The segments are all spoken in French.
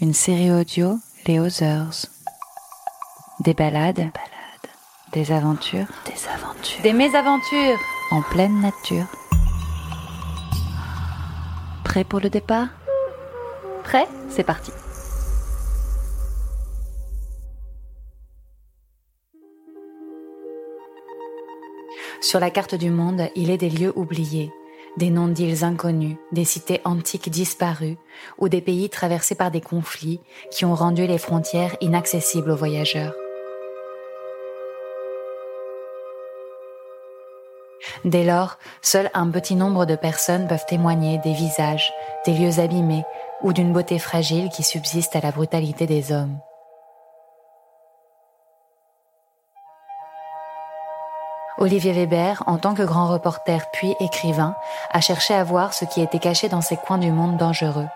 une série audio Les Others. Des balades, des aventures, Des aventures. des mésaventures en pleine nature. Prêt pour le départ? Prêt? C'est parti. Sur la carte du monde, il est des lieux oubliés, des noms d'îles inconnues, des cités antiques disparues ou des pays traversés par des conflits qui ont rendu les frontières inaccessibles aux voyageurs. Dès lors, seul un petit nombre de personnes peuvent témoigner des visages, des lieux abîmés ou d'une beauté fragile qui subsiste à la brutalité des hommes. Olivier Weber, en tant que grand reporter puis écrivain, a cherché à voir ce qui était caché dans ces coins du monde dangereux.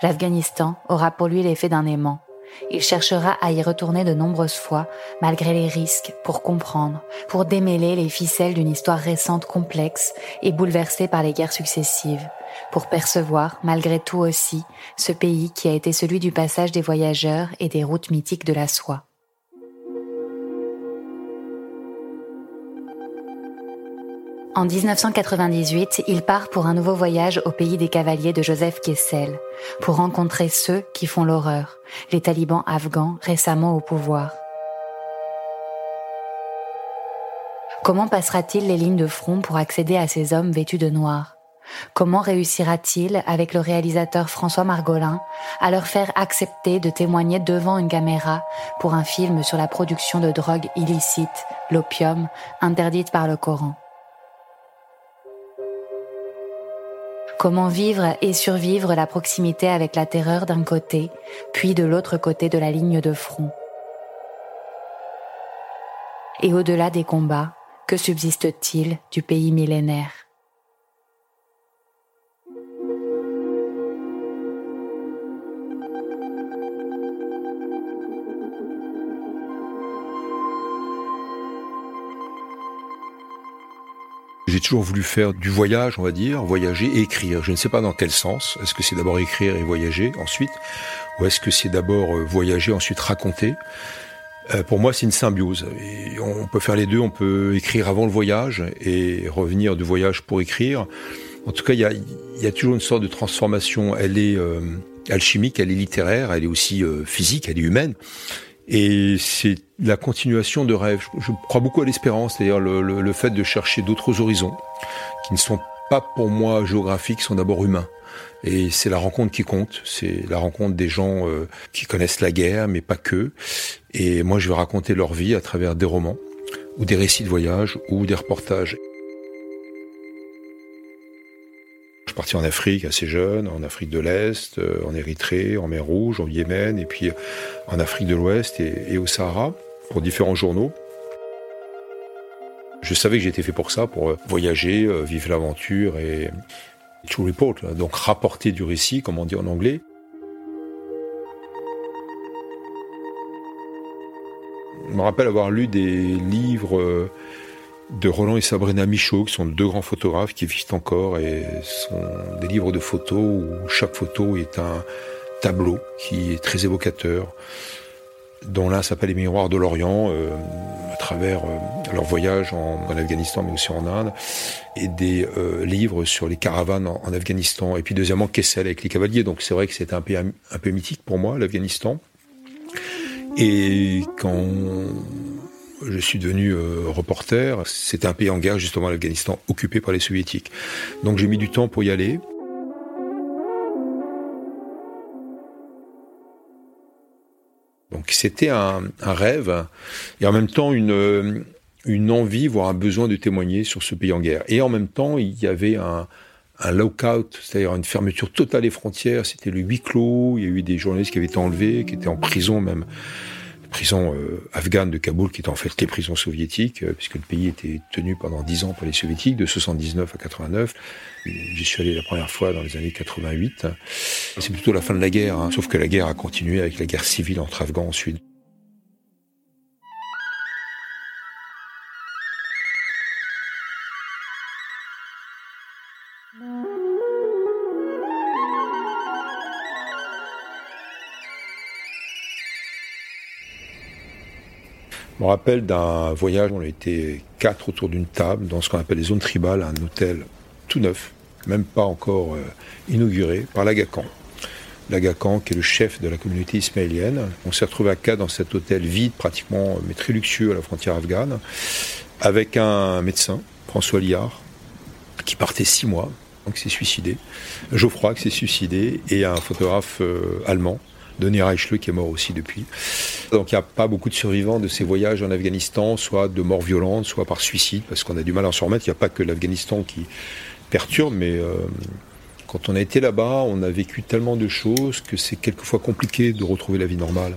L'Afghanistan aura pour lui l'effet d'un aimant. Il cherchera à y retourner de nombreuses fois, malgré les risques, pour comprendre, pour démêler les ficelles d'une histoire récente complexe et bouleversée par les guerres successives, pour percevoir, malgré tout aussi, ce pays qui a été celui du passage des voyageurs et des routes mythiques de la soie. En 1998, il part pour un nouveau voyage au pays des cavaliers de Joseph Kessel, pour rencontrer ceux qui font l'horreur, les talibans afghans récemment au pouvoir. Comment passera-t-il les lignes de front pour accéder à ces hommes vêtus de noir? Comment réussira-t-il, avec le réalisateur François Margolin, à leur faire accepter de témoigner devant une caméra pour un film sur la production de drogues illicites, l'opium, interdite par le Coran? Comment vivre et survivre la proximité avec la terreur d'un côté, puis de l'autre côté de la ligne de front. Et au-delà des combats, que subsiste-t-il du pays millénaire? J'ai toujours voulu faire du voyage, on va dire, voyager et écrire. Je ne sais pas dans quel sens. Est-ce que c'est d'abord écrire et voyager ensuite Ou est-ce que c'est d'abord euh, voyager, ensuite raconter? Euh, Pour moi, c'est une symbiose. On peut faire les deux. On peut écrire avant le voyage et revenir du voyage pour écrire. En tout cas, il y a, toujours une sorte de transformation. Elle est euh, alchimique, elle est littéraire, elle est aussi physique, elle est humaine. Et c'est la continuation de rêves. Je, crois beaucoup à l'espérance, c'est-à-dire le, le- le fait de chercher d'autres horizons qui ne sont pas pour moi géographiques, sont d'abord humains. Et c'est la rencontre qui compte, c'est la rencontre des gens euh, qui connaissent la guerre, mais pas que. Et moi, je vais raconter leur vie à travers des romans, ou des récits de voyage, ou des reportages. Parti en Afrique assez jeune, en Afrique de l'Est, euh, en Érythrée, en mer Rouge, au Yémen, et puis en Afrique de l'Ouest et, au Sahara, pour différents journaux. Je savais que j'étais fait pour ça, pour euh, voyager, euh, vivre l'aventure et to report, là, donc rapporter du récit, comme on dit en anglais. Je me rappelle avoir lu des livres de Roland et Sabrina Michaud, qui sont deux grands photographes qui vivent encore et sont des livres de photos où chaque photo est un tableau qui est très évocateur, dont l'un s'appelle Les Miroirs de l'Orient, euh, à travers euh, leur voyage en, Afghanistan mais aussi en Inde, et des euh, livres sur les caravanes en, Afghanistan, et puis deuxièmement Kessel avec les cavaliers, donc c'est vrai que c'était un pays un peu mythique pour moi, l'Afghanistan. Et quand je suis devenu euh, reporter, c'était un pays en guerre justement l'Afghanistan, occupé par les soviétiques. Donc j'ai mis du temps pour y aller. Donc c'était un, un rêve et en même temps une, une envie, voire un besoin de témoigner sur ce pays en guerre. Et en même temps, il y avait un, un lockout, c'est-à-dire une fermeture totale des frontières. C'était le huis clos. Il y a eu des journalistes qui avaient été enlevés, qui étaient en prison même prison euh, afghane de Kaboul, qui est en fait les prisons soviétiques, euh, puisque le pays était tenu pendant dix ans par les soviétiques, de 79 à 89. J'y suis allé la première fois dans les années 88. C'est plutôt la fin de la guerre, hein, sauf que la guerre a continué avec la guerre civile entre Afghans ensuite. Je me rappelle d'un voyage, on a été quatre autour d'une table dans ce qu'on appelle les zones tribales, un hôtel tout neuf, même pas encore euh, inauguré, par l'Agacan. L'Agacan, qui est le chef de la communauté ismaélienne. On s'est retrouvé à quatre dans cet hôtel vide, pratiquement, mais très luxueux à la frontière afghane, avec un médecin, François Liard, qui partait six mois, donc s'est suicidé. Geoffroy qui s'est suicidé, et un photographe euh, allemand, Denis Reichle qui est mort aussi depuis. Donc il n'y a pas beaucoup de survivants de ces voyages en Afghanistan, soit de morts violentes, soit par suicide, parce qu'on a du mal à s'en remettre. Il n'y a pas que l'Afghanistan qui perturbe, mais euh, quand on a été là-bas, on a vécu tellement de choses que c'est quelquefois compliqué de retrouver la vie normale.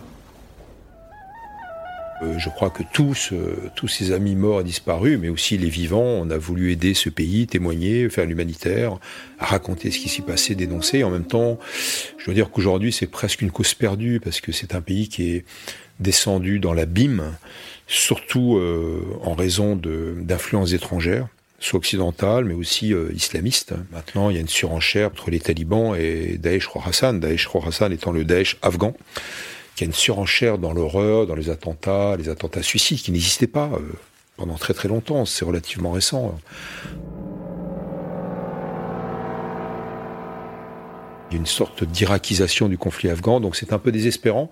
Euh, je crois que tous, euh, tous ces amis morts et disparus, mais aussi les vivants, on a voulu aider ce pays, témoigner, faire l'humanitaire, raconter ce qui s'y passait, dénoncer. En même temps, je dois dire qu'aujourd'hui, c'est presque une cause perdue parce que c'est un pays qui est descendu dans l'abîme, surtout euh, en raison d'influences étrangères soit occidentales, mais aussi islamistes. Maintenant, il y a une surenchère entre les talibans et Daesh Khorasan, Daesh Khorasan étant le Daesh afghan qu'il y a une surenchère dans l'horreur, dans les attentats, les attentats suicides qui n'existaient pas euh, pendant très très longtemps. C'est relativement récent. Il y a une sorte d'irakisation du conflit afghan, donc c'est un peu désespérant.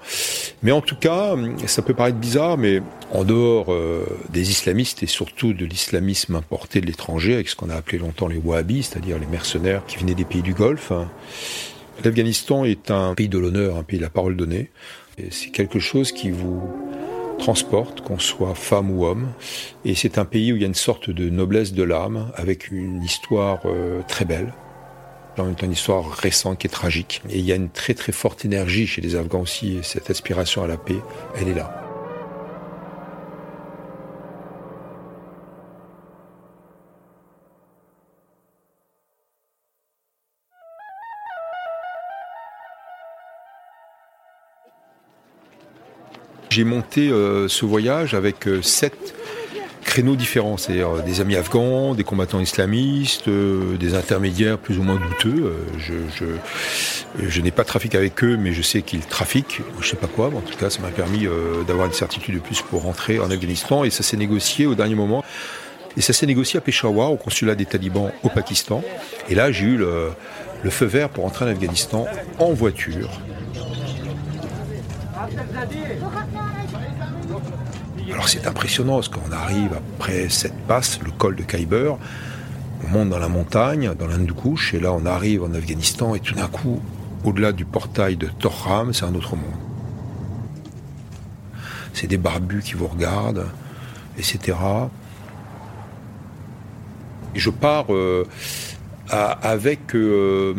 Mais en tout cas, ça peut paraître bizarre, mais en dehors euh, des islamistes et surtout de l'islamisme importé de l'étranger, avec ce qu'on a appelé longtemps les wahhabis, c'est-à-dire les mercenaires qui venaient des pays du Golfe, hein, l'Afghanistan est un pays de l'honneur, un pays de la parole donnée. C'est quelque chose qui vous transporte, qu'on soit femme ou homme. Et c'est un pays où il y a une sorte de noblesse de l'âme, avec une histoire euh, très belle, en une histoire récente qui est tragique. Et il y a une très très forte énergie chez les Afghans aussi, et cette aspiration à la paix, elle est là. J'ai monté euh, ce voyage avec euh, sept créneaux différents, c'est-à-dire euh, des amis afghans, des combattants islamistes, des intermédiaires plus ou moins douteux. je, n'ai pas de trafic avec eux, mais je sais qu'ils trafiquent, je sais pas quoi. en tout cas, ça m'a permis d'avoir une certitude de plus pour rentrer en Afghanistan, et ça s'est négocié au dernier moment. Et ça s'est négocié à Peshawar, au consulat des talibans au Pakistan. Et là, j'ai eu le, le feu vert pour entrer en Afghanistan en voiture. Alors c'est impressionnant parce qu'on arrive après cette passe, le col de Khyber, on monte dans la montagne, dans l'Hindoukouche, et là on arrive en Afghanistan et tout d'un coup, au-delà du portail de Torram, c'est un autre monde. C'est des barbus qui vous regardent, etc. Et je pars euh, avec euh,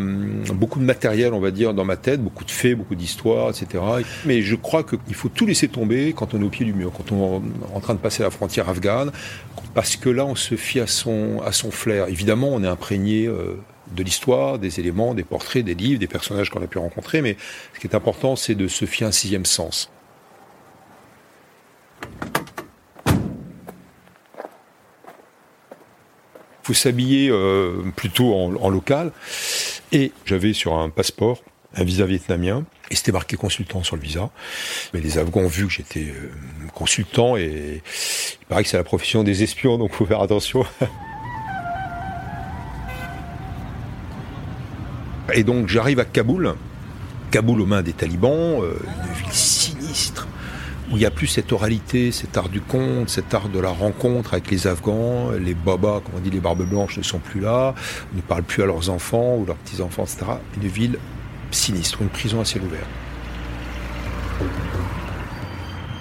beaucoup de matériel, on va dire, dans ma tête, beaucoup de faits, beaucoup d'histoires, etc. Mais je crois qu'il faut tout laisser tomber quand on est au pied du mur, quand on est en train de passer la frontière afghane, parce que là, on se fie à son, à son flair. Évidemment, on est imprégné euh, de l'histoire, des éléments, des portraits, des livres, des personnages qu'on a pu rencontrer, mais ce qui est important, c'est de se fier à un sixième sens. Faut s'habiller euh, plutôt en, local. Et j'avais sur un passeport un visa vietnamien et c'était marqué consultant sur le visa. Mais les Afghans ont vu que j'étais euh, consultant et il paraît que c'est la profession des espions, donc faut faire attention. et donc j'arrive à Kaboul, Kaboul aux mains des talibans, euh, une ville où il n'y a plus cette oralité, cet art du conte, cet art de la rencontre avec les Afghans, les babas, comme on dit, les barbes blanches ne sont plus là, ne parlent plus à leurs enfants ou leurs petits-enfants, etc. Une ville sinistre, une prison à ciel ouvert.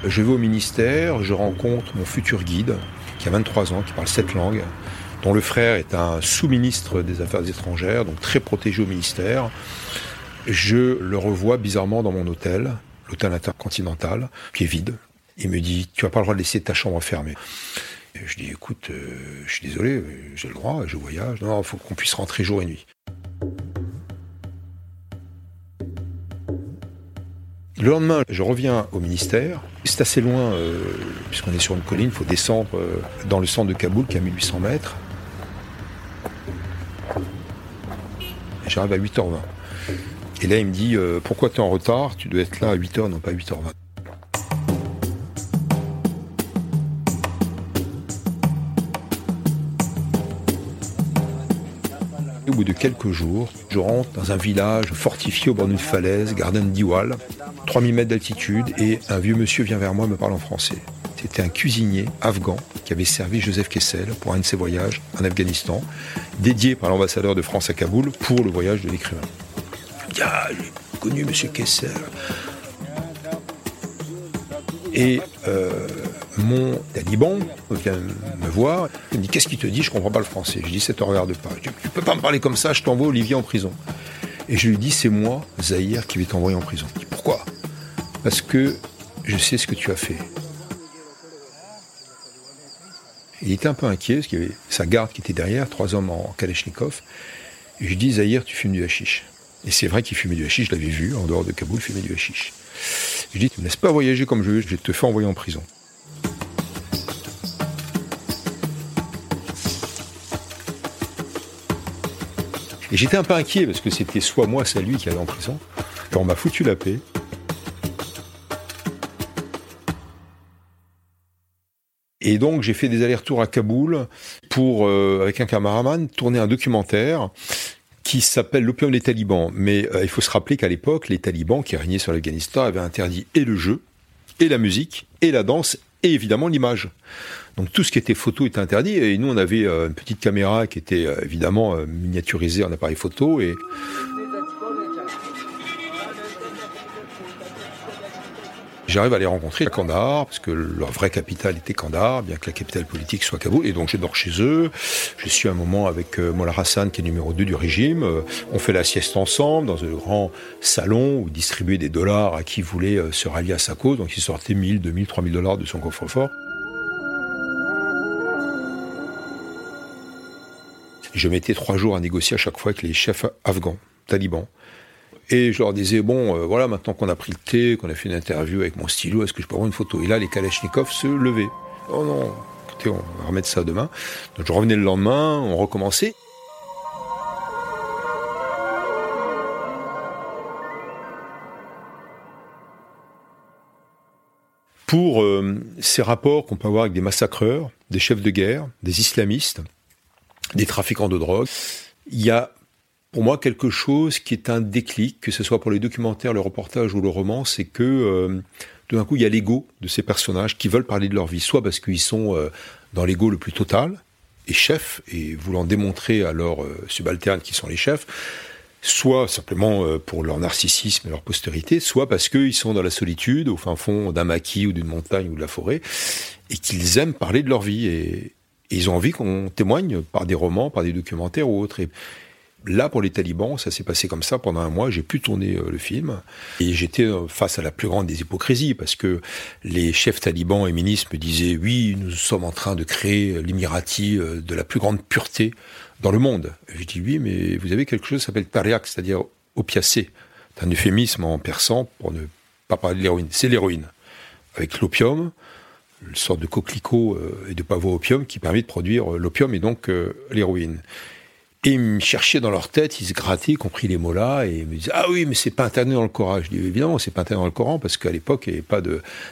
Je vais au ministère, je rencontre mon futur guide, qui a 23 ans, qui parle sept langues, dont le frère est un sous-ministre des Affaires étrangères, donc très protégé au ministère. Je le revois bizarrement dans mon hôtel, l'hôtel intercontinental, qui est vide. Il me dit, tu n'as pas le droit de laisser ta chambre fermée. je dis, écoute, euh, je suis désolé, j'ai le droit, je voyage. Non, il faut qu'on puisse rentrer jour et nuit. Le lendemain, je reviens au ministère. C'est assez loin, euh, puisqu'on est sur une colline, il faut descendre euh, dans le centre de Kaboul, qui est à 1800 mètres. J'arrive à 8h20. Et là, il me dit euh, Pourquoi tu es en retard? Tu dois être là à 8h, non pas à 8h20. Au bout de quelques jours, je rentre dans un village fortifié au bord d'une falaise, Garden d'Iwal, 3000 mètres d'altitude, et un vieux monsieur vient vers moi et me parle en français. C'était un cuisinier afghan qui avait servi Joseph Kessel pour un de ses voyages en Afghanistan, dédié par l'ambassadeur de France à Kaboul pour le voyage de l'écrivain. Ah, j'ai connu monsieur Kessel. Et euh, mon taliban vient me voir, il me dit Qu'est-ce qu'il te dit? Je comprends pas le français. Je dis Ça te regarde pas. Je dis, tu peux pas me parler comme ça, je t'envoie Olivier en prison. Et je lui dis C'est moi, Zahir, qui vais t'envoyer en prison. Il dit, Pourquoi? Parce que je sais ce que tu as fait. Il était un peu inquiet, parce qu'il y avait sa garde qui était derrière, trois hommes en Kalachnikov. Et je lui dis Zahir, tu fumes du hashish. Et c'est vrai qu'il fumait du hashish, je l'avais vu, en dehors de Kaboul, fumer du hashish. Je dis, tu me laisses pas voyager comme je veux, je vais te faire envoyer en prison. Et j'étais un peu inquiet parce que c'était soit moi, soit lui qui allait en prison. On m'a foutu la paix. Et donc j'ai fait des allers-retours à Kaboul pour, euh, avec un cameraman, tourner un documentaire qui s'appelle L'opium des talibans. Mais euh, il faut se rappeler qu'à l'époque, les talibans qui régnaient sur l'Afghanistan avaient interdit et le jeu, et la musique, et la danse, et évidemment l'image. Donc tout ce qui était photo était interdit. Et nous, on avait euh, une petite caméra qui était euh, évidemment miniaturisée en appareil photo. Et J'arrive à les rencontrer à Kandahar, parce que leur vraie capitale était Kandahar, bien que la capitale politique soit Kaboul. Et donc je dors chez eux. Je suis un moment avec euh, Mollah Hassan, qui est numéro 2 du régime. Euh, on fait la sieste ensemble dans un grand salon où distribuait des dollars à qui voulait euh, se rallier à sa cause. Donc il sortait 1000, 2000, 3000 dollars de son coffre-fort. Je mettais trois jours à négocier à chaque fois avec les chefs afghans, talibans. Et je leur disais, bon, euh, voilà, maintenant qu'on a pris le thé, qu'on a fait une interview avec mon stylo, est-ce que je peux avoir une photo? Et là, les Kalachnikov se levaient. Oh non, écoutez, on va remettre ça demain. Donc je revenais le lendemain, on recommençait. Pour euh, ces rapports qu'on peut avoir avec des massacreurs, des chefs de guerre, des islamistes, des trafiquants de drogue, il y a pour moi quelque chose qui est un déclic, que ce soit pour les documentaires, le reportage ou le roman, c'est que euh, tout d'un coup il y a l'ego de ces personnages qui veulent parler de leur vie, soit parce qu'ils sont euh, dans l'ego le plus total et chefs et voulant démontrer à leurs euh, subalternes qui sont les chefs, soit simplement pour leur narcissisme et leur postérité, soit parce qu'ils sont dans la solitude, au fin fond d'un maquis ou d'une montagne ou de la forêt, et qu'ils aiment parler de leur vie et, ils ont envie qu'on témoigne par des romans, par des documentaires ou autres. Là, pour les talibans, ça s'est passé comme ça pendant un mois. J'ai pu tourner euh, le film. Et j'étais euh, face à la plus grande des hypocrisies, parce que les chefs talibans et ministres me disaient, oui, nous sommes en train de créer l'Imirati euh, de la plus grande pureté dans le monde. Je dis, oui, mais vous avez quelque chose qui s'appelle tariaq, c'est-à-dire opiacé. C'est un euphémisme en persan pour ne pas parler de l'héroïne. C'est l'héroïne. Avec l'opium, une sorte de coquelicot et de pavot opium qui permet de produire l'opium et donc l'héroïne. Et ils me cherchaient dans leur tête, ils se grattaient, y compris les mots-là, et ils me disaient Ah oui, mais c'est pas interdit dans le Coran. Je dis Évidemment, c'est pas interdit dans le Coran, parce qu'à l'époque, il n'y avait pas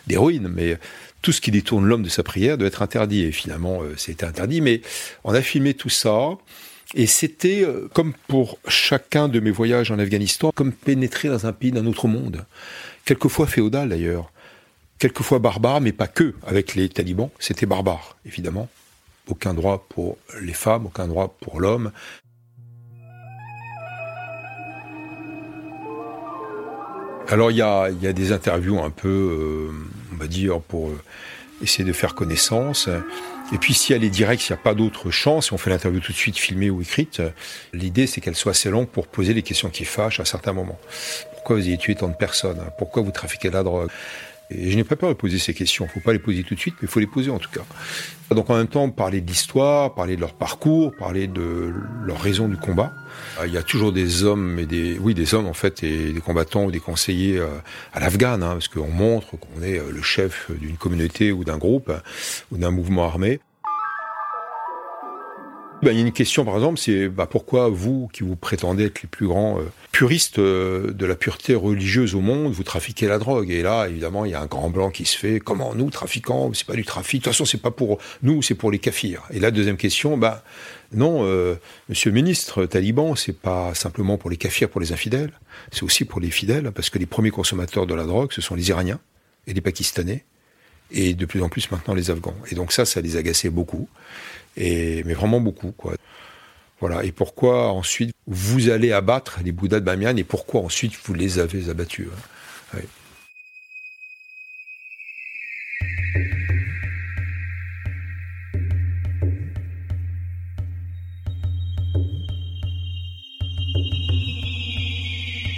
d'héroïne, mais tout ce qui détourne l'homme de sa prière doit être interdit. Et finalement, euh, c'était interdit. Mais on a filmé tout ça, et c'était, euh, comme pour chacun de mes voyages en Afghanistan, comme pénétrer dans un pays d'un autre monde. Quelquefois féodal d'ailleurs, quelquefois barbare, mais pas que avec les talibans, c'était barbare, évidemment aucun droit pour les femmes, aucun droit pour l'homme. Alors il y a, des interviews un peu, euh, on va dire, pour euh, essayer de faire connaissance. Et puis si elle est directe, s'il n'y a pas d'autre chance, si on fait l'interview tout de suite filmée ou écrite, l'idée c'est qu'elle soit assez longue pour poser les questions qui fâchent à certains moments. Pourquoi vous avez tué tant de personnes? Pourquoi vous trafiquez la drogue? Et je n'ai pas peur de poser ces questions. Il ne faut pas les poser tout de suite, mais il faut les poser en tout cas. Donc en même temps, parler de l'histoire, parler de leur parcours, parler de leur raison du combat. Il y a toujours des hommes et des, oui, des hommes en fait et des combattants ou des conseillers euh, à l'Afghan, hein, parce qu'on montre qu'on est euh, le chef d'une communauté ou d'un groupe ou d'un mouvement armé. Ben, il y a une question, par exemple, c'est bah, pourquoi vous, qui vous prétendez être les plus grands euh, puristes euh, de la pureté religieuse au monde, vous trafiquez la drogue? Et là, évidemment, il y a un grand blanc qui se fait. Comment nous, trafiquants C'est pas du trafic. De toute façon, c'est pas pour nous, c'est pour les kafirs. Et la deuxième question, bah non, euh, Monsieur le ministre, taliban, c'est pas simplement pour les kafirs, pour les infidèles. C'est aussi pour les fidèles, parce que les premiers consommateurs de la drogue, ce sont les Iraniens et les Pakistanais, et de plus en plus maintenant les Afghans. Et donc ça, ça les agaçait beaucoup mais vraiment beaucoup. Et pourquoi ensuite vous allez abattre les Bouddhas de Bamiyan et pourquoi ensuite vous les avez abattus hein.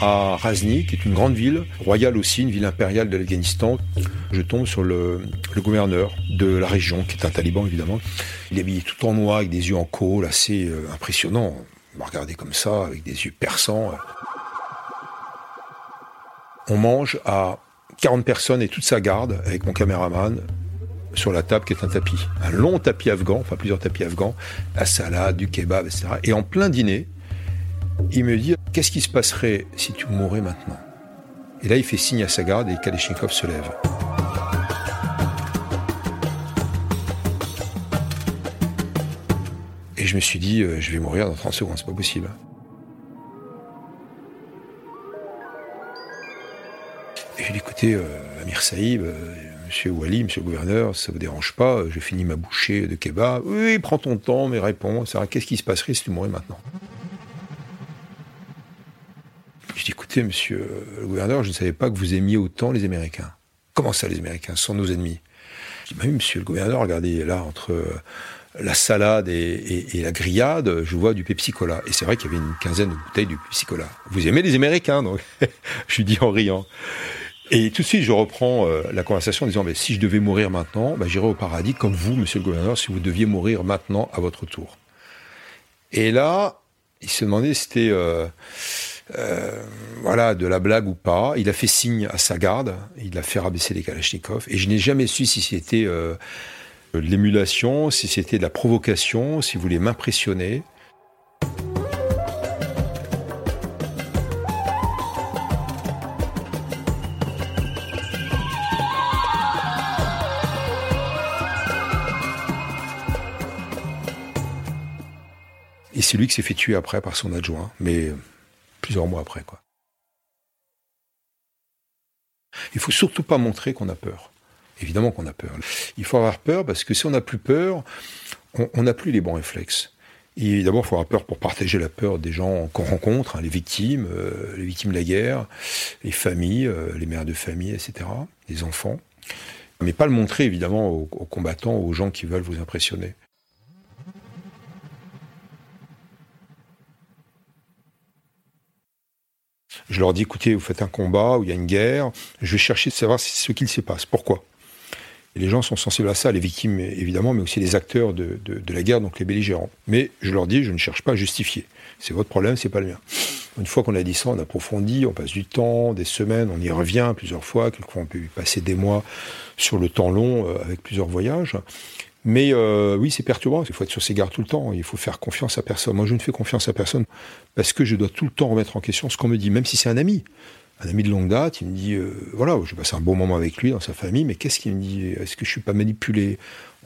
À Razni, qui est une grande ville, royale aussi, une ville impériale de l'Afghanistan. Je tombe sur le, gouverneur de la région, qui est un taliban évidemment. Il est habillé tout en noir, avec des yeux en colle, assez euh, impressionnant. On m'a comme ça, avec des yeux perçants. On mange à 40 personnes et toute sa garde, avec mon caméraman, sur la table qui est un tapis. Un long tapis afghan, enfin plusieurs tapis afghans, la salade, du kebab, etc. Et en plein dîner, il me dit Qu'est-ce qui se passerait si tu mourais maintenant? Et là, il fait signe à sa garde et Kalechnikov se lève. Et je me suis dit euh, Je vais mourir dans 30 secondes, c'est pas possible. Et je lui ai dit Écoutez, euh, Amir Saïb, euh, monsieur Wali, monsieur le gouverneur, ça vous dérange pas, je finis ma bouchée de kebab. Oui, prends ton temps, mais réponds. Qu'est-ce qui se passerait si tu mourais maintenant? Je dis, écoutez, monsieur le gouverneur, je ne savais pas que vous aimiez autant les Américains. Comment ça, les Américains sont nos ennemis? Je dis, bah oui, monsieur le gouverneur, regardez, là, entre euh, la salade et, la grillade, je vois du Pepsi-Cola. Et c'est vrai qu'il y avait une quinzaine de bouteilles de Pepsi-Cola. Vous aimez les Américains, donc? Je lui dis en riant. Et tout de suite, je reprends euh, la conversation en disant, mais si je devais mourir maintenant, bah, j'irais au paradis comme vous, monsieur le gouverneur, si vous deviez mourir maintenant à votre tour. Et là, il se demandait, c'était... Euh, euh, voilà, de la blague ou pas. Il a fait signe à sa garde, il a fait rabaisser les Kalachnikov, et je n'ai jamais su si c'était euh, de l'émulation, si c'était de la provocation, si vous voulez m'impressionner. Et c'est lui qui s'est fait tuer après par son adjoint. Mais plusieurs mois après. Quoi. Il faut surtout pas montrer qu'on a peur. Évidemment qu'on a peur. Il faut avoir peur parce que si on n'a plus peur, on n'a plus les bons réflexes. D'abord, il faut avoir peur pour partager la peur des gens qu'on rencontre, hein, les victimes, euh, les victimes de la guerre, les familles, euh, les mères de famille, etc., les enfants. Mais pas le montrer, évidemment, aux combattants, aux gens qui veulent vous impressionner. Je leur dis, écoutez, vous faites un combat où il y a une guerre, je vais chercher de savoir ce qu'il s'y passe. Pourquoi? Les gens sont sensibles à ça, les victimes évidemment, mais aussi les acteurs de, la guerre, donc les belligérants. Mais je leur dis, je ne cherche pas à justifier. C'est votre problème, c'est pas le mien. Une fois qu'on a dit ça, on approfondit, on passe du temps, des semaines, on y revient plusieurs fois, quelquefois on peut passer des mois sur le temps long euh, avec plusieurs voyages. Mais euh, oui, c'est perturbant. Il faut être sur ses gardes tout le temps. Il faut faire confiance à personne. Moi, je ne fais confiance à personne parce que je dois tout le temps remettre en question ce qu'on me dit, même si c'est un ami. Un ami de longue date, il me dit, euh, voilà, je passe un bon moment avec lui, dans sa famille, mais qu'est-ce qu'il me dit? Est-ce que je suis pas manipulé?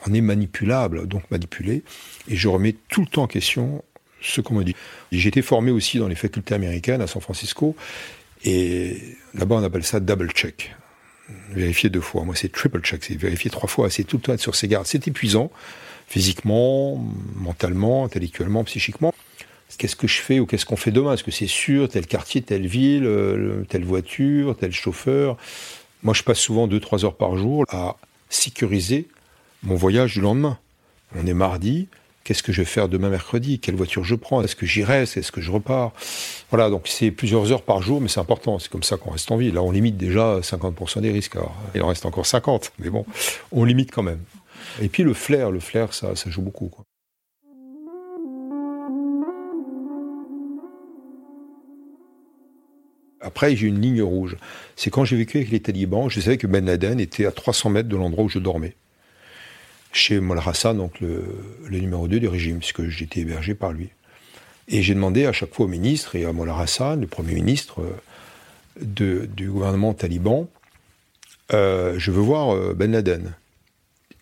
On est manipulable, donc manipulé. Et je remets tout le temps en question ce qu'on me dit. J'ai été formé aussi dans les facultés américaines à San Francisco. Et là-bas, on appelle ça double check vérifier deux fois. Moi, c'est triple check, c'est vérifier trois fois. C'est tout le temps être sur ses gardes. C'est épuisant, physiquement, mentalement, intellectuellement, psychiquement. Qu'est-ce que je fais ou qu'est-ce qu'on fait demain? Est-ce que c'est sûr, tel quartier, telle ville, euh, telle voiture, tel chauffeur? Moi, je passe souvent deux, trois heures par jour à sécuriser mon voyage du lendemain. On est mardi, qu'est-ce que je vais faire demain mercredi? Quelle voiture je prends? Est-ce que j'y reste Est-ce que je repars? Voilà, donc c'est plusieurs heures par jour, mais c'est important, c'est comme ça qu'on reste en vie. Là, on limite déjà 50% des risques. Il en reste encore 50, mais bon, on limite quand même. Et puis le flair, le flair, ça, joue beaucoup. Après, j'ai une ligne rouge. C'est quand j'ai vécu avec les talibans, je savais que Ben Laden était à 300 mètres de l'endroit où je dormais. Chez Mollah donc le, numéro 2 du régime, puisque j'étais hébergé par lui. Et j'ai demandé à chaque fois au ministre et à Mollah Hassan, le premier ministre euh, du gouvernement taliban, euh, je veux voir euh, Ben Laden.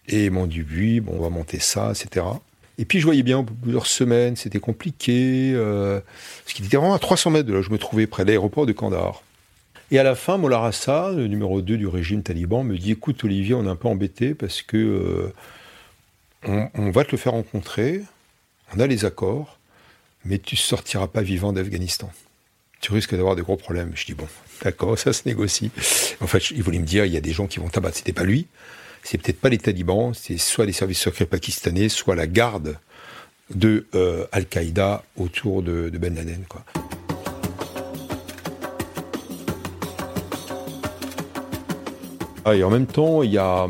Et ils m'ont dit oui, bon, on va monter ça, etc. Et puis je voyais bien, plusieurs semaines, c'était compliqué, euh, parce qu'il était vraiment à 300 mètres de là je me trouvais, près de l'aéroport de Kandahar. Et à la fin, Mollah Hassan, le numéro 2 du régime taliban, me dit Écoute, Olivier, on est un peu embêté parce que on, va te le faire rencontrer, on a les accords, mais tu sortiras pas vivant d'Afghanistan. Tu risques d'avoir de gros problèmes. Je dis Bon, d'accord, ça se négocie. En fait, il voulait me dire Il y a des gens qui vont t'abattre. C'était pas lui c'est peut-être pas les talibans, c'est soit les services secrets pakistanais, soit la garde de euh, Al-Qaïda autour de, Ben Laden. Ah, et en même temps, il y a,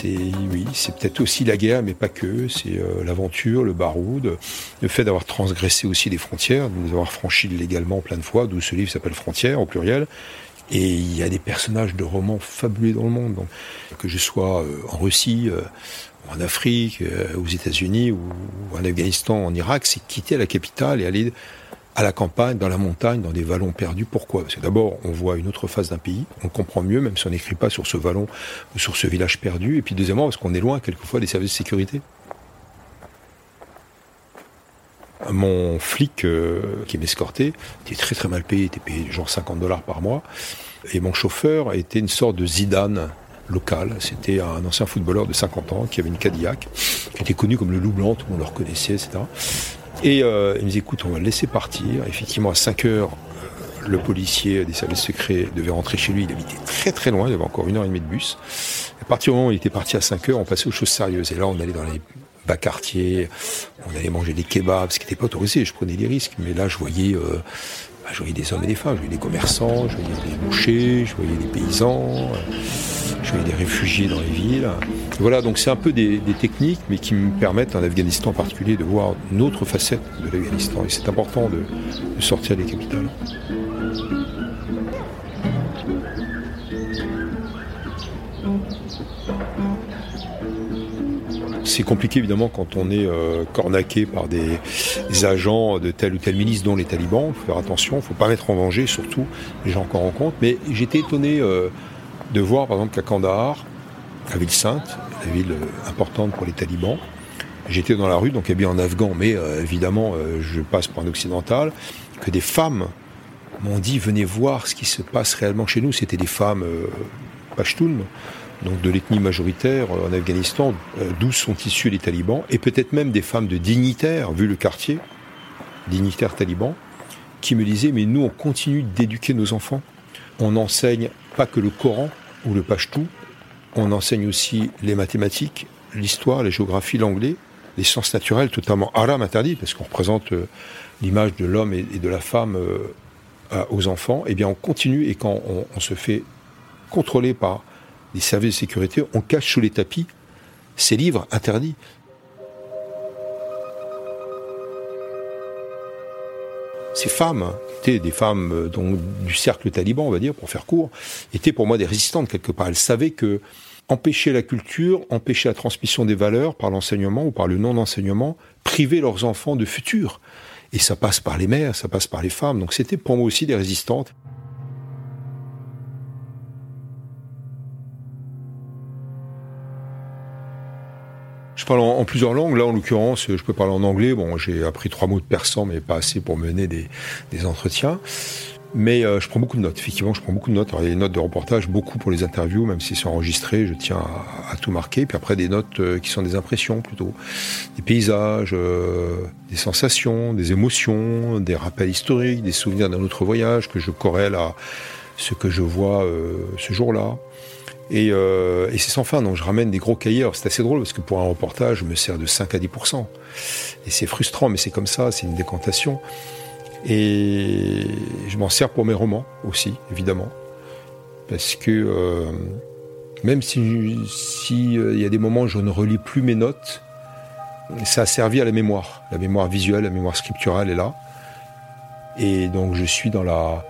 c'est oui, c'est peut-être aussi la guerre, mais pas que. C'est euh, l'aventure, le baroud, le fait d'avoir transgressé aussi les frontières, de nous avoir franchi légalement plein de fois, d'où ce livre s'appelle Frontières au pluriel, et il y a des personnages de romans fabuleux dans le monde. Donc, que je sois euh, en Russie, euh, en Afrique, aux États-Unis ou en Afghanistan, en Irak, c'est quitter la capitale et aller à la campagne, dans la montagne, dans des vallons perdus. Pourquoi? Parce que d'abord, on voit une autre face d'un pays, on comprend mieux, même si on n'écrit pas sur ce vallon ou sur ce village perdu. Et puis deuxièmement, parce qu'on est loin quelquefois des services de sécurité. Mon flic euh, qui m'escortait était très très mal payé, était payé genre 50 dollars par mois. Et mon chauffeur était une sorte de Zidane local. C'était un ancien footballeur de 50 ans qui avait une Cadillac, qui était connu comme le loup blanc, tout le monde le reconnaissait, etc. Et euh, il me dit écoute, on va le laisser partir. Effectivement, à 5 heures, le policier des services secrets devait rentrer chez lui. Il habitait très très loin, il avait encore une heure et demie de bus. À partir du moment où il était parti à 5 heures, on passait aux choses sérieuses. Et là, on allait dans les bas quartiers, on allait manger des kebabs, ce qui n'était pas autorisé, je prenais des risques. Mais là, je voyais, euh, bah, je voyais des hommes et des femmes, je voyais des commerçants, je voyais des bouchers, je voyais des paysans, je voyais des réfugiés dans les villes. voilà, donc c'est un peu des, techniques, mais qui me permettent, en Afghanistan en particulier, de voir une autre facette de l'Afghanistan. Et c'est important de, sortir des capitales. C'est compliqué évidemment quand on est euh, cornaqué par des, agents de tel ou tel ministre, dont les talibans. Il faut faire attention, il ne faut pas mettre en danger surtout les gens qu'on rencontre. Mais j'étais étonné euh, de voir par exemple qu'à Kandahar, la ville sainte, la ville euh, importante pour les talibans, j'étais dans la rue, donc bien en afghan, mais évidemment je passe pour un occidental, que des femmes m'ont dit venez voir ce qui se passe réellement chez nous. C'était des femmes pashtunes donc de l'ethnie majoritaire euh, en Afghanistan, euh, d'où sont issus les talibans, et peut-être même des femmes de dignitaires, vu le quartier, dignitaires talibans, qui me disaient, mais nous, on continue d'éduquer nos enfants. On n'enseigne pas que le Coran ou le Pashtou, on enseigne aussi les mathématiques, l'histoire, la géographie, l'anglais, les sciences naturelles totalement haram interdit, parce qu'on représente euh, l'image de l'homme et de la femme aux enfants. Eh bien, on continue, et quand on se fait contrôler par les services de sécurité, on cache sous les tapis ces livres interdits. Ces femmes, étaient des femmes euh, donc, du cercle taliban, on va dire, pour faire court, étaient pour moi des résistantes quelque part. Elles savaient que empêcher la culture, empêcher la transmission des valeurs par l'enseignement ou par le non-enseignement, priver leurs enfants de futur. Et ça passe par les mères, ça passe par les femmes. Donc c'était pour moi aussi des résistantes. Je parle en, plusieurs langues. Là, en l'occurrence, je peux parler en anglais. Bon, j'ai appris trois mots de persan, mais pas assez pour mener des, entretiens. Mais euh, je prends beaucoup de notes. Effectivement, je prends beaucoup de notes. Il y a des notes de reportage, beaucoup pour les interviews, même si c'est enregistré, je tiens à, tout marquer. Puis après, des notes euh, qui sont des impressions plutôt, des paysages, euh, des sensations, des émotions, des rappels historiques, des souvenirs d'un autre voyage que je corrèle à ce que je vois ce jour-là. Et, euh, et c'est sans fin. Donc je ramène des gros cahiers. C'est assez drôle parce que pour un reportage, je me sers de 5 à 10% Et c'est frustrant, mais c'est comme ça, c'est une décantation. Et je m'en sers pour mes romans aussi, évidemment. Parce que euh, même si si, euh, y a des moments où je ne relis plus mes notes, ça a servi à la mémoire. La mémoire visuelle, la mémoire scripturale est là. Et donc je suis dans la,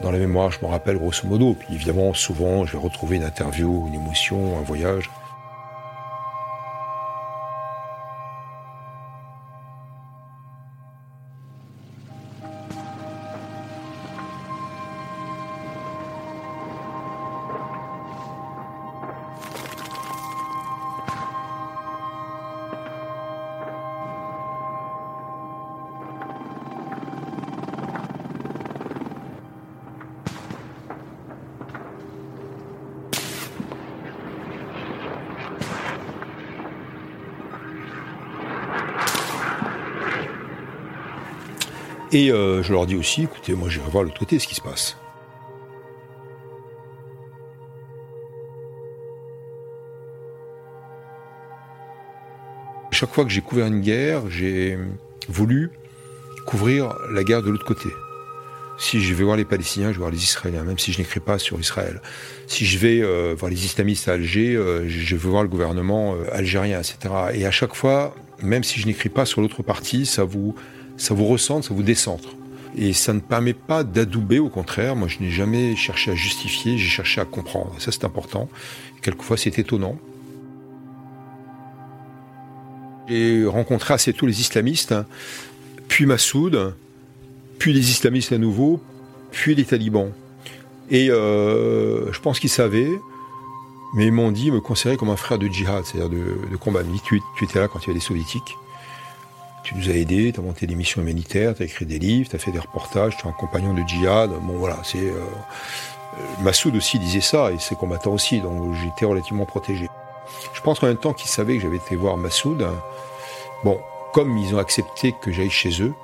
dans la mémoire, je me rappelle grosso modo. Puis évidemment, souvent, je vais retrouver une interview, une émotion, un voyage. Euh, je leur dis aussi, écoutez, moi j'irai voir l'autre côté ce qui se passe. Chaque fois que j'ai couvert une guerre, j'ai voulu couvrir la guerre de l'autre côté. Si je vais voir les Palestiniens, je vais voir les Israéliens, même si je n'écris pas sur Israël. Si je vais euh, voir les islamistes à Alger, euh, je veux voir le gouvernement algérien, etc. Et à chaque fois, même si je n'écris pas sur l'autre partie, ça vous ça vous ressente, ça vous décentre. Et ça ne permet pas d'adouber, au contraire. Moi, je n'ai jamais cherché à justifier, j'ai cherché à comprendre. Ça, c'est important. quelquefois, c'est étonnant. J'ai rencontré assez tôt les islamistes, puis Massoud, puis les islamistes à nouveau, puis les talibans. Et euh, je pense qu'ils savaient, mais ils m'ont dit, me considérer comme un frère de djihad, c'est-à-dire de, combat. Tu, tu étais là quand il y avait les soviétiques tu nous as aidés, tu as monté des missions humanitaires, tu as écrit des livres, tu as fait des reportages, tu es un compagnon de djihad. Bon voilà, c'est euh, euh, Massoud aussi disait ça et ses combattants aussi, donc j'étais relativement protégé. Je pense qu'en même temps qu'ils savaient que j'avais été voir Massoud, bon, comme ils ont accepté que j'aille chez eux,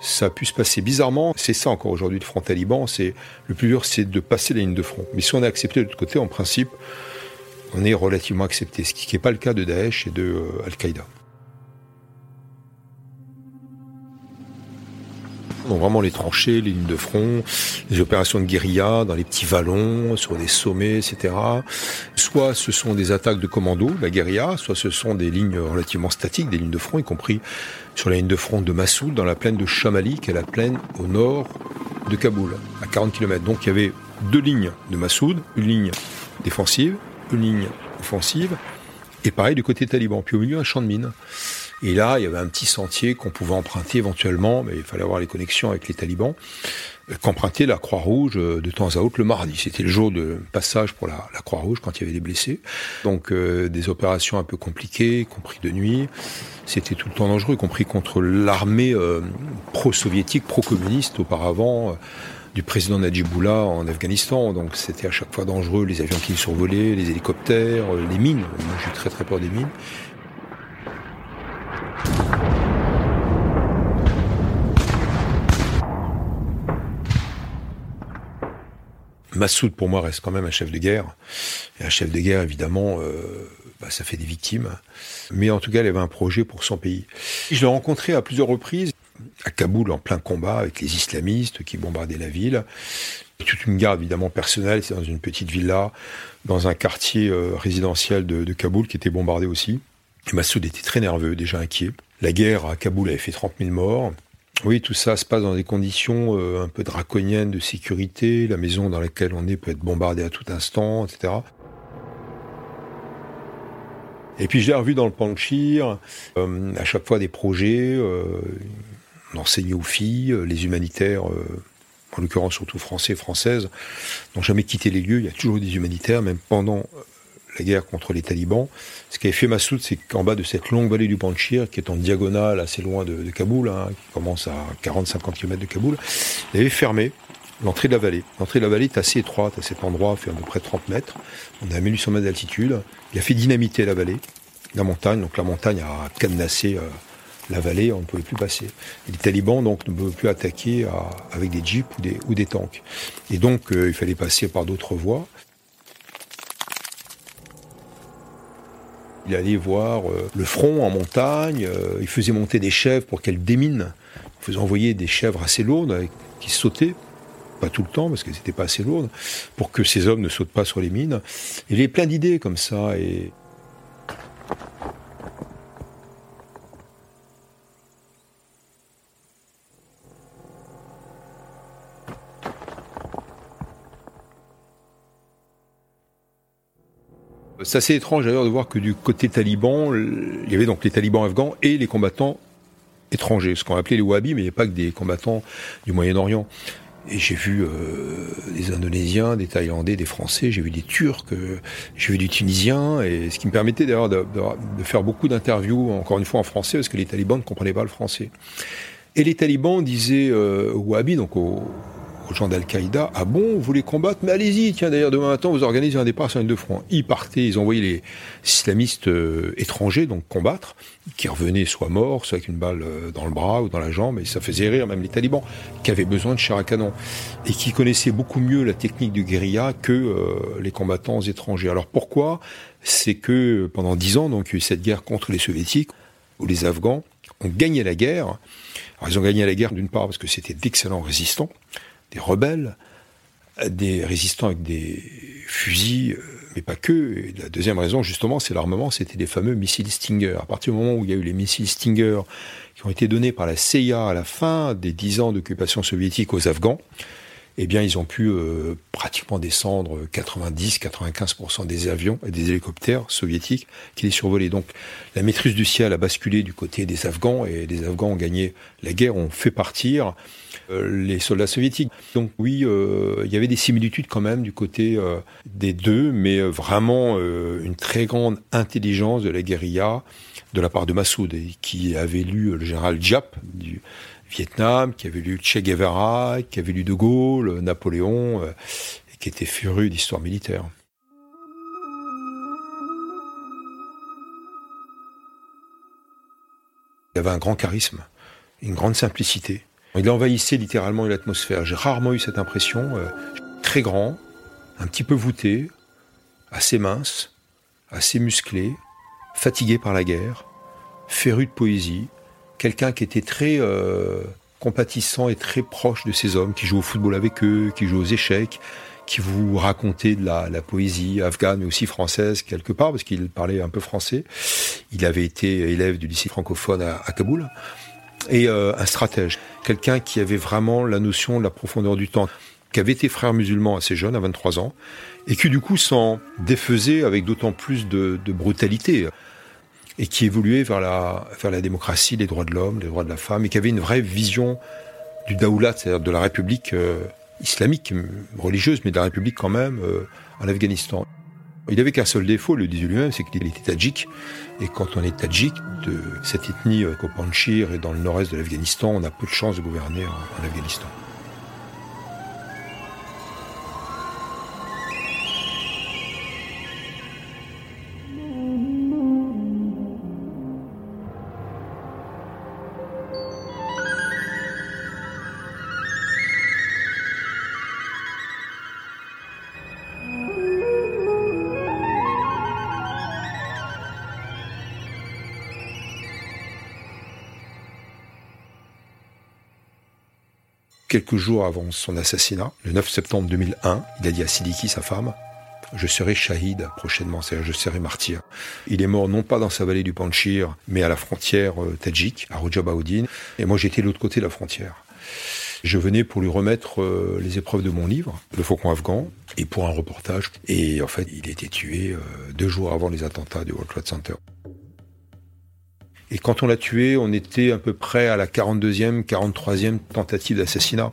ça a pu se passer bizarrement. C'est ça encore aujourd'hui le front taliban. C'est le plus dur, c'est de passer la ligne de front. Mais si on est accepté de l'autre côté, en principe, on est relativement accepté, ce qui n'est pas le cas de Daesh et de euh, Al-Qaïda. Donc vraiment les tranchées, les lignes de front, les opérations de guérilla dans les petits vallons, sur des sommets, etc. Soit ce sont des attaques de commando, la guérilla, soit ce sont des lignes relativement statiques, des lignes de front, y compris sur la ligne de front de Massoud, dans la plaine de Chamali, qui est la plaine au nord de Kaboul, à 40 km. Donc il y avait deux lignes de Massoud, une ligne défensive, une ligne offensive, et pareil du côté taliban. Puis au milieu, un champ de mines. Et là, il y avait un petit sentier qu'on pouvait emprunter éventuellement, mais il fallait avoir les connexions avec les talibans, euh, qu'empruntait la Croix-Rouge euh, de temps à autre le mardi. C'était le jour de passage pour la, Croix-Rouge quand il y avait des blessés. Donc euh, des opérations un peu compliquées, y compris de nuit. C'était tout le temps dangereux, y compris contre l'armée pro-soviétique, pro-communiste auparavant. du président Najibullah en Afghanistan. Donc c'était à chaque fois dangereux, les avions qui survolaient, les hélicoptères, les mines. Moi j'ai très très peur des mines. Massoud, pour moi, reste quand même un chef de guerre. Et un chef de guerre, évidemment, euh, bah, ça fait des victimes. Mais en tout cas, il avait un projet pour son pays. Je l'ai rencontré à plusieurs reprises, à Kaboul, en plein combat, avec les islamistes qui bombardaient la ville. toute une garde, évidemment, personnelle. C'est dans une petite villa, dans un quartier euh, résidentiel de, de Kaboul qui était bombardé aussi. Et Massoud était très nerveux, déjà inquiet. La guerre à Kaboul avait fait 30 000 morts. Oui, tout ça se passe dans des conditions euh, un peu draconiennes de sécurité. La maison dans laquelle on est peut être bombardée à tout instant, etc. Et puis je l'ai revu dans le Panchir, euh, à chaque fois des projets, euh, d'enseigner aux filles, les humanitaires, en l'occurrence surtout français, françaises, n'ont jamais quitté les lieux. Il y a toujours des humanitaires, même pendant la guerre contre les talibans. Ce qu'avait fait Massoud, c'est qu'en bas de cette longue vallée du Panchir, qui est en diagonale assez loin de, Kaboul, hein, qui commence à 40-50 km de Kaboul, il avait fermé l'entrée de la vallée. L'entrée de la vallée est assez étroite à cet endroit, fait à peu près 30 mètres. On est à 1800 mètres d'altitude. Il a fait dynamiter la vallée, la montagne. Donc la montagne a cadenassé euh, la vallée, on ne pouvait plus passer. les talibans donc ne pouvaient plus attaquer avec des jeeps ou des, tanks. Et donc euh, il fallait passer par d'autres voies. Il allait voir euh, le front en montagne, euh, il faisait monter des chèvres pour qu'elles déminent. Il faisait envoyer des chèvres assez lourdes qui sautaient, pas tout le temps parce qu'elles n'étaient pas assez lourdes, pour que ces hommes ne sautent pas sur les mines. Il avait plein d'idées comme ça. Et C'est assez étrange d'ailleurs de voir que du côté taliban, il y avait donc les talibans afghans et les combattants étrangers, ce qu'on appelait les wahhabis, mais il n'y a pas que des combattants du Moyen-Orient. Et j'ai vu euh, des Indonésiens, des Thaïlandais, des Français, j'ai vu des Turcs, euh, j'ai vu des Tunisiens, et ce qui me permettait d'ailleurs de, faire beaucoup d'interviews, encore une fois en français, parce que les talibans ne comprenaient pas le français. Et les talibans disaient euh, aux wahhabis, donc aux, aux gens d'Al-Qaïda, ah bon, vous voulez combattre? Mais allez-y, tiens, d'ailleurs, demain matin, vous organisez un départ sur une de front. Ils partaient, ils envoyaient les islamistes euh, étrangers, donc combattre, qui revenaient soit morts, soit avec une balle euh, dans le bras ou dans la jambe, et ça faisait rire même les talibans, qui avaient besoin de chars à canon, et qui connaissaient beaucoup mieux la technique du guérilla que euh, les combattants étrangers. Alors pourquoi? C'est que pendant dix ans, donc, il y a eu cette guerre contre les soviétiques, où les Afghans ont gagné la guerre. Alors, ils ont gagné la guerre d'une part parce que c'était d'excellents résistants, des rebelles, des résistants avec des fusils, euh, mais pas que. Et la deuxième raison, justement, c'est l'armement, c'était des fameux missiles Stinger. À partir du moment où il y a eu les missiles Stinger qui ont été donnés par la CIA à la fin des dix ans d'occupation soviétique aux Afghans, eh bien, ils ont pu euh, pratiquement descendre 90-95% des avions et des hélicoptères soviétiques qui les survolaient. Donc, la maîtrise du ciel a basculé du côté des Afghans et les Afghans ont gagné la guerre, ont fait partir euh, les soldats soviétiques. Donc oui, euh, il y avait des similitudes quand même du côté des deux, mais vraiment une très grande intelligence de la guérilla de la part de Massoud, qui avait lu le général Diap du Vietnam, qui avait lu Che Guevara, qui avait lu De Gaulle, Napoléon, euh, et qui était furieux d'histoire militaire. Il avait un grand charisme, une grande simplicité. Il envahissait littéralement l'atmosphère. J'ai rarement eu cette impression. Euh, très grand, un petit peu voûté, assez mince, assez musclé, fatigué par la guerre, féru de poésie, quelqu'un qui était très euh, compatissant et très proche de ces hommes, qui jouent au football avec eux, qui jouent aux échecs, qui vous racontait de la, poésie afghane, mais aussi française quelque part, parce qu'il parlait un peu français. Il avait été élève du lycée francophone à, Kaboul. Et euh, un stratège, quelqu'un qui avait vraiment la notion de la profondeur du temps, qui avait été frère musulman assez jeune, à 23 ans, et qui du coup s'en défaisait avec d'autant plus de brutalité et qui évoluait vers la, vers la démocratie, les droits de l'homme, les droits de la femme, et qui avait une vraie vision du Daoulat, c'est-à-dire de la République euh, islamique, religieuse, mais de la République quand même, euh, en Afghanistan. Il n'avait qu'un seul défaut, le disait lui-même, c'est qu'il était tadjik. Et quand on est tadjik, de cette ethnie euh, et dans le nord-est de l'Afghanistan, on a peu de chances de gouverner en Afghanistan. Quelques jours avant son assassinat, le 9 septembre 2001, il a dit à Sidiki, sa femme, je serai shahid prochainement, c'est-à-dire je serai martyr. Il est mort non pas dans sa vallée du Panchir, mais à la frontière euh, tadjik, à Rojabaoudine, et moi j'étais de l'autre côté de la frontière. Je venais pour lui remettre euh, les épreuves de mon livre, Le Faucon afghan, et pour un reportage. Et en fait, il été tué euh, deux jours avant les attentats du World Trade Center. Et quand on l'a tué, on était à peu près à la 42e, 43e tentative d'assassinat.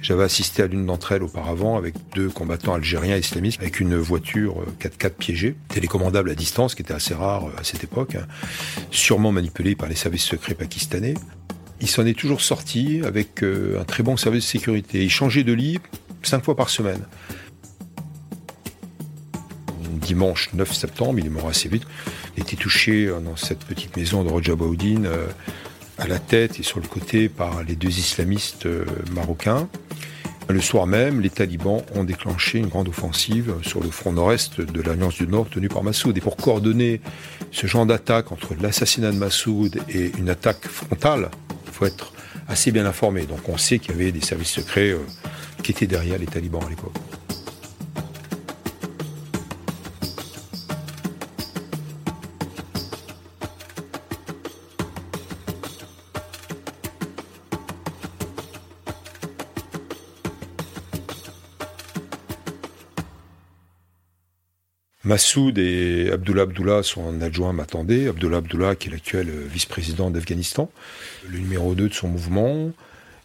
J'avais assisté à l'une d'entre elles auparavant avec deux combattants algériens islamistes avec une voiture 4x4 euh, piégée, télécommandable à distance, qui était assez rare euh, à cette époque, hein. sûrement manipulée par les services secrets pakistanais. Il s'en est toujours sorti avec euh, un très bon service de sécurité. Il changeait de lit cinq fois par semaine. Dimanche 9 septembre, il est mort assez vite. Il était touché euh, dans cette petite maison de Rojabaoudine à la tête et sur le côté par les deux islamistes euh, marocains. Le soir même, les talibans ont déclenché une grande offensive sur le front nord-est de l'Alliance du Nord tenue par Massoud. Et pour coordonner ce genre d'attaque entre l'assassinat de Massoud et une attaque frontale, il faut être assez bien informé. Donc on sait qu'il y avait des services secrets euh, qui étaient derrière les talibans à l'époque. Massoud et Abdullah Abdullah, son adjoint, m'attendaient. Abdullah Abdullah, qui est l'actuel euh, vice-président d'Afghanistan, le numéro 2 de son mouvement.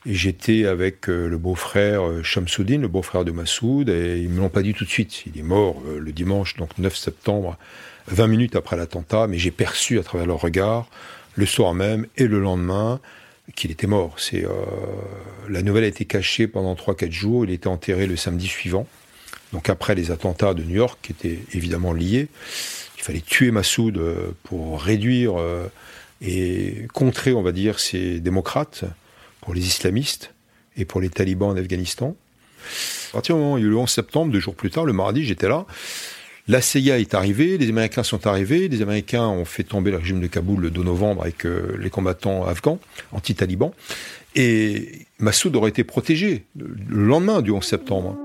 Et j'étais avec euh, le beau-frère euh, Shamsuddin, le beau-frère de Massoud, et ils me l'ont pas dit tout de suite. Il est mort le dimanche, donc 9 septembre, 20 minutes après l'attentat, mais j'ai perçu à travers leur regard, le soir même et le lendemain, qu'il était mort. C'est la nouvelle a été cachée pendant 3-4 jours. Il était enterré le samedi suivant. Donc après les attentats de New York, qui étaient évidemment liés, il fallait tuer Massoud euh, pour réduire euh, et contrer, on va dire, ces démocrates pour les islamistes et pour les talibans en Afghanistan. À partir du moment où il y a eu le 11 septembre, deux jours plus tard, le mardi, j'étais là. La CIA est arrivée, les Américains sont arrivés, les Américains ont fait tomber le régime de Kaboul le 2 novembre avec euh, les combattants afghans, anti-talibans, et Massoud aurait été protégé le lendemain du 11 septembre.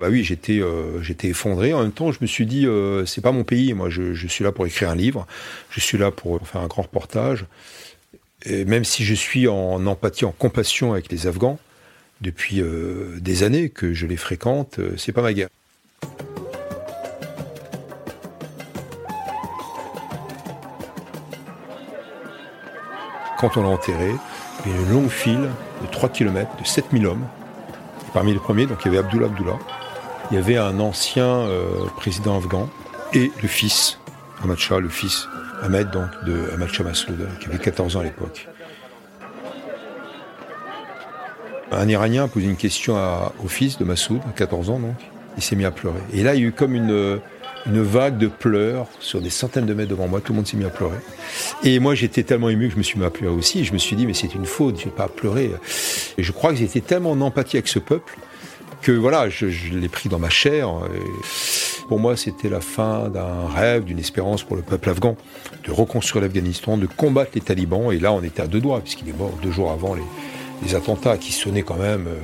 Bah oui, j'étais euh, j'étais effondré. En même temps, je me suis dit euh, c'est pas mon pays. Moi, je, suis là pour écrire un livre. Je suis là pour faire un grand reportage. Et même si je suis en empathie, en compassion avec les Afghans depuis euh, des années que je les fréquente, euh, c'est pas ma guerre. Quand on l'a enterré, il y a une longue file de 3 km, de 7000 hommes. parmi les premiers, donc il y avait Abdullah Abdullah, il y avait un ancien euh, président afghan et le fils, Ahmad Shah, le fils Ahmed, donc, de Ahmad Shah Massoud, qui avait 14 ans à l'époque. Un Iranien a posé une question au fils de Massoud, à 14 ans donc, il s'est mis à pleurer. Et là, il y a eu comme une, une vague de pleurs sur des centaines de mètres devant moi, tout le monde s'est mis à pleurer. Et moi, j'étais tellement ému que je me suis mis à pleurer aussi. Je me suis dit, mais c'est une faute, vais pas pleurer. Et je crois que j'étais tellement en empathie avec ce peuple que voilà, je, l'ai pris dans ma chair. pour moi, c'était la fin d'un rêve, d'une espérance pour le peuple afghan, de reconstruire l'Afghanistan, de combattre les talibans. Et là, on était à deux doigts, puisqu'il est mort deux jours avant les, attentats qui sonnaient quand même euh,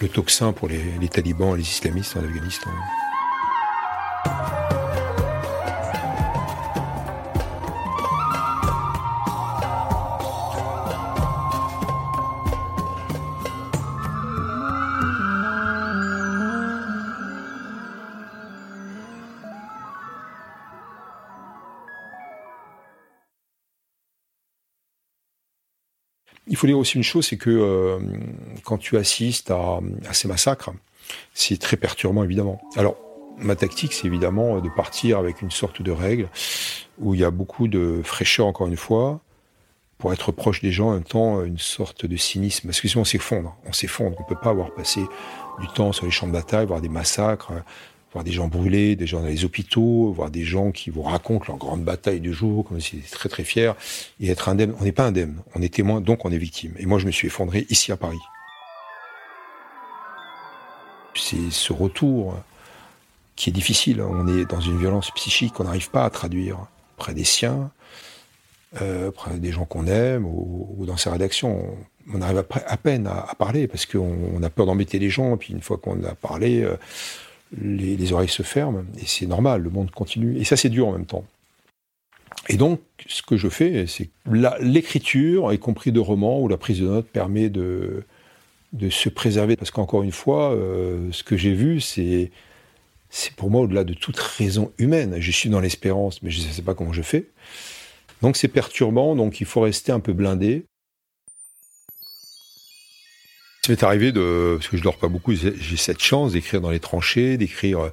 le tocsin pour les, les talibans et les islamistes en Afghanistan. Il faut dire aussi une chose, c'est que euh, quand tu assistes à, ces massacres, c'est très perturbant évidemment. Alors, ma tactique, c'est évidemment de partir avec une sorte de règle où il y a beaucoup de fraîcheur, encore une fois, pour être proche des gens, en même temps, une sorte de cynisme. Parce que sinon, on s'effondre. On s'effondre. On peut pas avoir passé du temps sur les champs de bataille, voir des massacres, voir des gens brûlés, des gens dans les hôpitaux, voir des gens qui vous racontent leur grande bataille du jour, comme s'ils étaient très très fiers, et être indemne. On n'est pas indemne, on est témoin, donc on est victime. Et moi, je me suis effondré ici à Paris. C'est ce retour qui est difficile. On est dans une violence psychique qu'on n'arrive pas à traduire près des siens, euh, près des gens qu'on aime, ou, dans sa rédaction. On, arrive à, peine à, parler parce qu'on a peur d'embêter les gens. Et puis une fois qu'on a parlé, euh, les, oreilles se ferment, et c'est normal, le monde continue. Et ça, c'est dur en même temps. Et donc, ce que je fais, c'est l'écriture, y compris de romans, où la prise de notes permet de, se préserver. Parce qu'encore une fois, euh, ce que j'ai vu, c'est pour moi au-delà de toute raison humaine. Je suis dans l'espérance, mais je ne sais pas comment je fais. Donc c'est perturbant, donc il faut rester un peu blindé. M'est arrivé de, parce que je dors pas beaucoup, j'ai cette chance d'écrire dans les tranchées, d'écrire euh,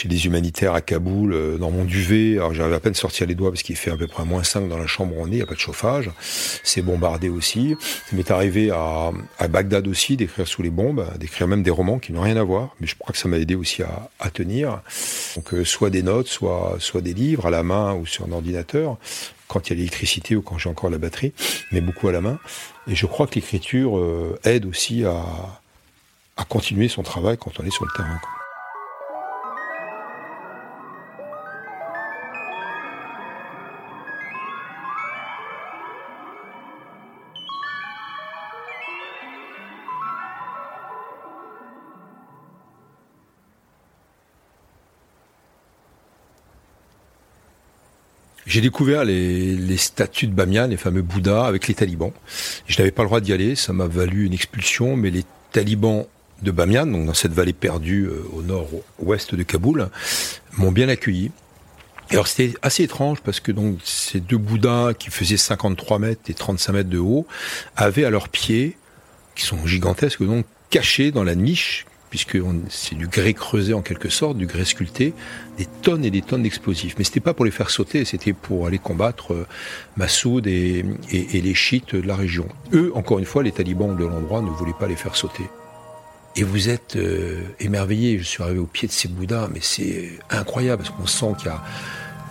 chez des humanitaires à Kaboul, euh, dans mon duvet. Alors à peine sortir les doigts parce qu'il fait à peu près moins 5 dans la chambre où on est, il n'y a pas de chauffage. C'est bombardé aussi. Ça m'est arrivé à, Bagdad aussi d'écrire sous les bombes, d'écrire même des romans qui n'ont rien à voir. Mais je crois que ça m'a aidé aussi à, tenir. Donc euh, soit des notes, soit, des livres à la main ou sur un ordinateur. quand il y a l'électricité ou quand j'ai encore la batterie, mais beaucoup à la main. Et je crois que l'écriture euh, aide aussi à continuer son travail quand on est sur le terrain. J'ai découvert les, statues de Bamiyan, les fameux Bouddhas, avec les talibans. Je n'avais pas le droit d'y aller, ça m'a valu une expulsion, mais les talibans de Bamiyan, donc dans cette vallée perdue euh, au nord-ouest de Kaboul, m'ont bien accueilli. alors c'était assez étrange parce que donc ces deux Bouddhas qui faisaient 53 mètres et 35 mètres de haut avaient à leurs pieds, qui sont gigantesques donc, cachés dans la niche puisque c'est du grès creusé en quelque sorte, du grès sculpté, des tonnes et des tonnes d'explosifs. Mais c'était pas pour les faire sauter, c'était pour aller combattre euh, Massoud et, les chiites de la région. Eux, encore une fois, les talibans de l'endroit ne voulaient pas les faire sauter. Et vous êtes euh, émerveillé, je suis arrivé au pied de ces Bouddhas, mais c'est incroyable parce qu'on sent qu'il y a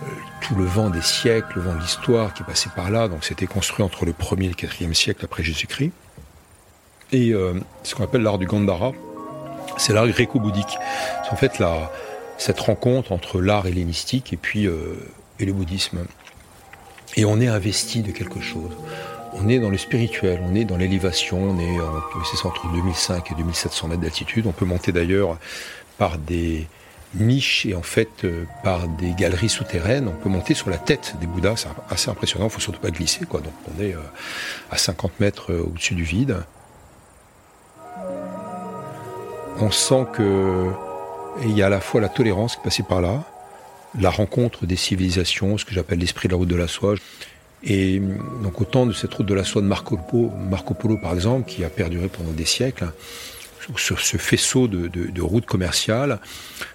euh, tout le vent des siècles, le vent de l'histoire qui est passé par là. Donc c'était construit entre le 1er et le 4e siècle après Jésus-Christ. Et ce qu'on appelle l'art du Gandhara, c'est l'art gréco-bouddhique. C'est en fait cette rencontre entre l'art hellénistique et puis euh, et le bouddhisme. Et on est investi de quelque chose. On est dans le spirituel, on est dans l'élévation, on est entre 2005 et 2700 mètres d'altitude. On peut monter d'ailleurs par des niches et en fait euh, par des galeries souterraines. On peut monter sur la tête des Bouddhas, c'est assez impressionnant. Il faut surtout pas glisser, quoi. Donc on est euh, à 50 mètres au-dessus du vide. On sent que il y a à la fois la tolérance qui passée par là, la rencontre des civilisations, ce que j'appelle l'esprit de la route de la soie. Et donc autant de cette route de la soie de Marco Polo, par exemple, qui a perduré pendant des siècles, sur ce faisceau de, de, routes commerciales,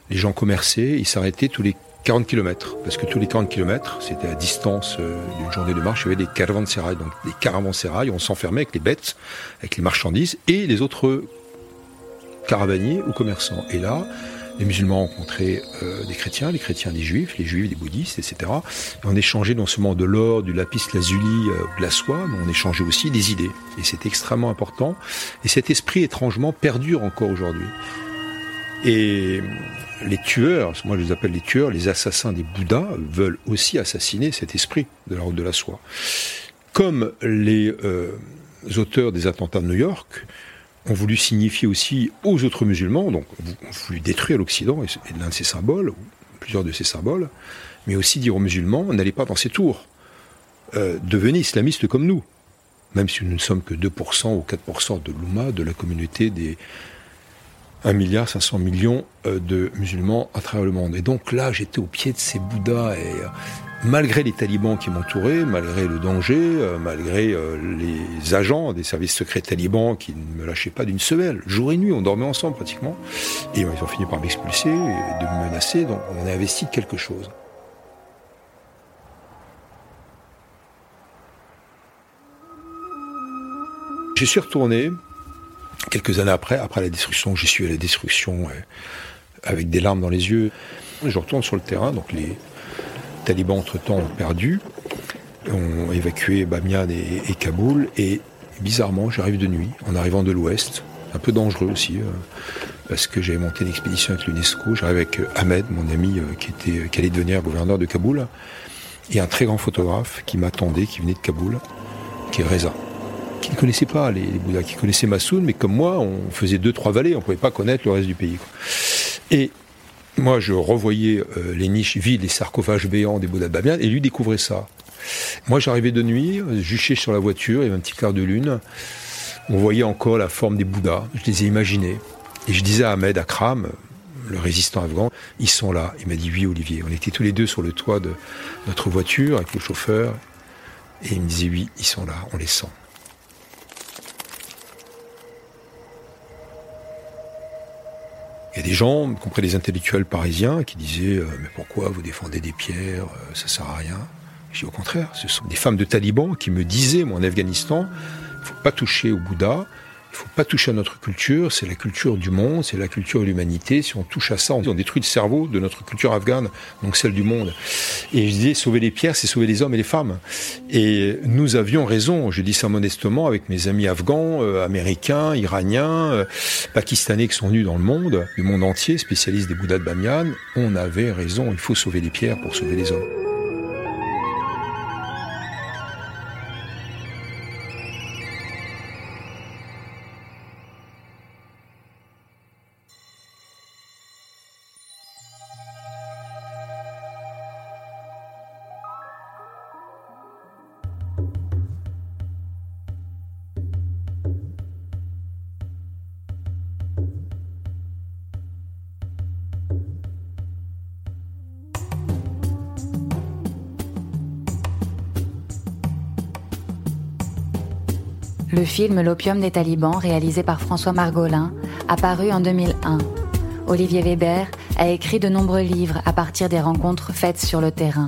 les gens commerçaient, ils s'arrêtaient tous les 40 km, parce que tous les 40 km, c'était à distance euh, d'une journée de marche, il y avait des caravansérails, donc des caravansérails, on s'enfermait avec les bêtes, avec les marchandises, et les autres caravaniers ou commerçants. Et là, les musulmans ont rencontré euh, des chrétiens, les chrétiens des juifs, les juifs des bouddhistes, etc. Et on échangeait non seulement de l'or, du lapis lazuli, euh, de la soie, mais on échangeait aussi des idées. Et c'est extrêmement important. Et cet esprit étrangement perdure encore aujourd'hui. Et les tueurs, moi je les appelle les tueurs, les assassins des Bouddhas, veulent aussi assassiner cet esprit de la route de la soie. Comme les euh, auteurs des attentats de New York, ont voulu signifier aussi aux autres musulmans, donc ont voulu détruire l'Occident et l'un de ses symboles, plusieurs de ses symboles, mais aussi dire aux musulmans, n'allez pas dans ces tours, euh, devenez islamistes comme nous, même si nous ne sommes que 2% ou 4% de l'Oumma, de la communauté des 1 milliard 500 millions euh, de musulmans à travers le monde. Et donc là, j'étais au pied de ces Bouddhas et euh, malgré les talibans qui m'entouraient, malgré le danger, euh, malgré euh, les agents des services secrets talibans qui ne me lâchaient pas d'une semelle, jour et nuit, on dormait ensemble pratiquement, et ils ont fini par m'expulser, de me menacer, donc on a investi quelque chose. Je suis retourné. Quelques années après, après la destruction, j'y suis à la destruction avec des larmes dans les yeux. Je retourne sur le terrain, donc les, talibans, entre-temps, ont perdu, ont évacué Bamiyan et, Kaboul, et bizarrement, j'arrive de nuit, en arrivant de l'ouest, un peu dangereux aussi, euh, parce que j'avais monté une expédition avec l'UNESCO, j'arrive avec euh, Ahmed, mon ami, euh, qui, était, allait devenir gouverneur de Kaboul, et un très grand photographe qui m'attendait, qui venait de Kaboul, qui est Reza qui ne connaissait pas les, Bouddhas, qui connaissait Massoud, mais comme moi, on faisait deux, trois vallées, on ne pouvait pas connaître le reste du pays. Et moi, je revoyais euh, les niches vides, les sarcophages béants des Bouddhas Bamiyan, et lui découvrait ça. Moi, j'arrivais de nuit, juché sur la voiture, il y avait un petit quart de lune. On voyait encore la forme des Bouddhas. Je les ai imaginés. Et je disais à Ahmed Akram, le résistant afghan, ils sont là. Il m'a dit oui, Olivier. On était tous les deux sur le toit de notre voiture avec le chauffeur. Et il me disait oui, ils sont là, on les sent. Il y a des gens, y compris des intellectuels parisiens, qui disaient euh, Mais pourquoi vous défendez des pierres euh, Ça sert à rien? Je dis au contraire, ce sont des femmes de talibans qui me disaient, moi en Afghanistan, il ne faut pas toucher au Bouddha, Il faut pas toucher à notre culture, c'est la culture du monde, c'est la culture de l'humanité. Si on touche à ça, on détruit le cerveau de notre culture afghane, donc celle du monde. Et je disais, sauver les pierres, c'est sauver les hommes et les femmes. Et nous avions raison, je dis ça modestement, avec mes amis afghans, euh, américains, iraniens, euh, pakistanais qui sont venus dans le monde, du monde entier, spécialistes des Bouddhas de Bamiyan, on avait raison, il faut sauver les pierres pour sauver les hommes. Le film L'opium des talibans, réalisé par François Margolin, apparu en 2001. Olivier Weber a écrit de nombreux livres à partir des rencontres faites sur le terrain.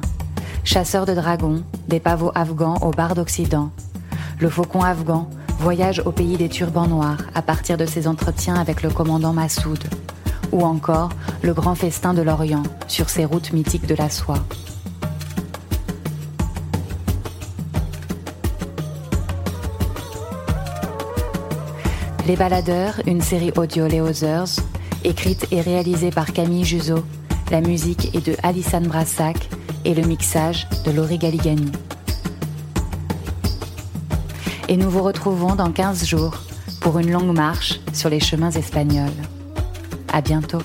Chasseur de dragons, des pavots afghans au bar d'Occident. Le faucon afghan voyage au pays des turbans noirs à partir de ses entretiens avec le commandant Massoud. Ou encore le grand festin de l'Orient sur ses routes mythiques de la soie. Les Baladeurs, une série audio Les Others, écrite et réalisée par Camille Juzo. La musique est de Alissane Brassac et le mixage de Laurie Galigani. Et nous vous retrouvons dans 15 jours pour une longue marche sur les chemins espagnols. À bientôt.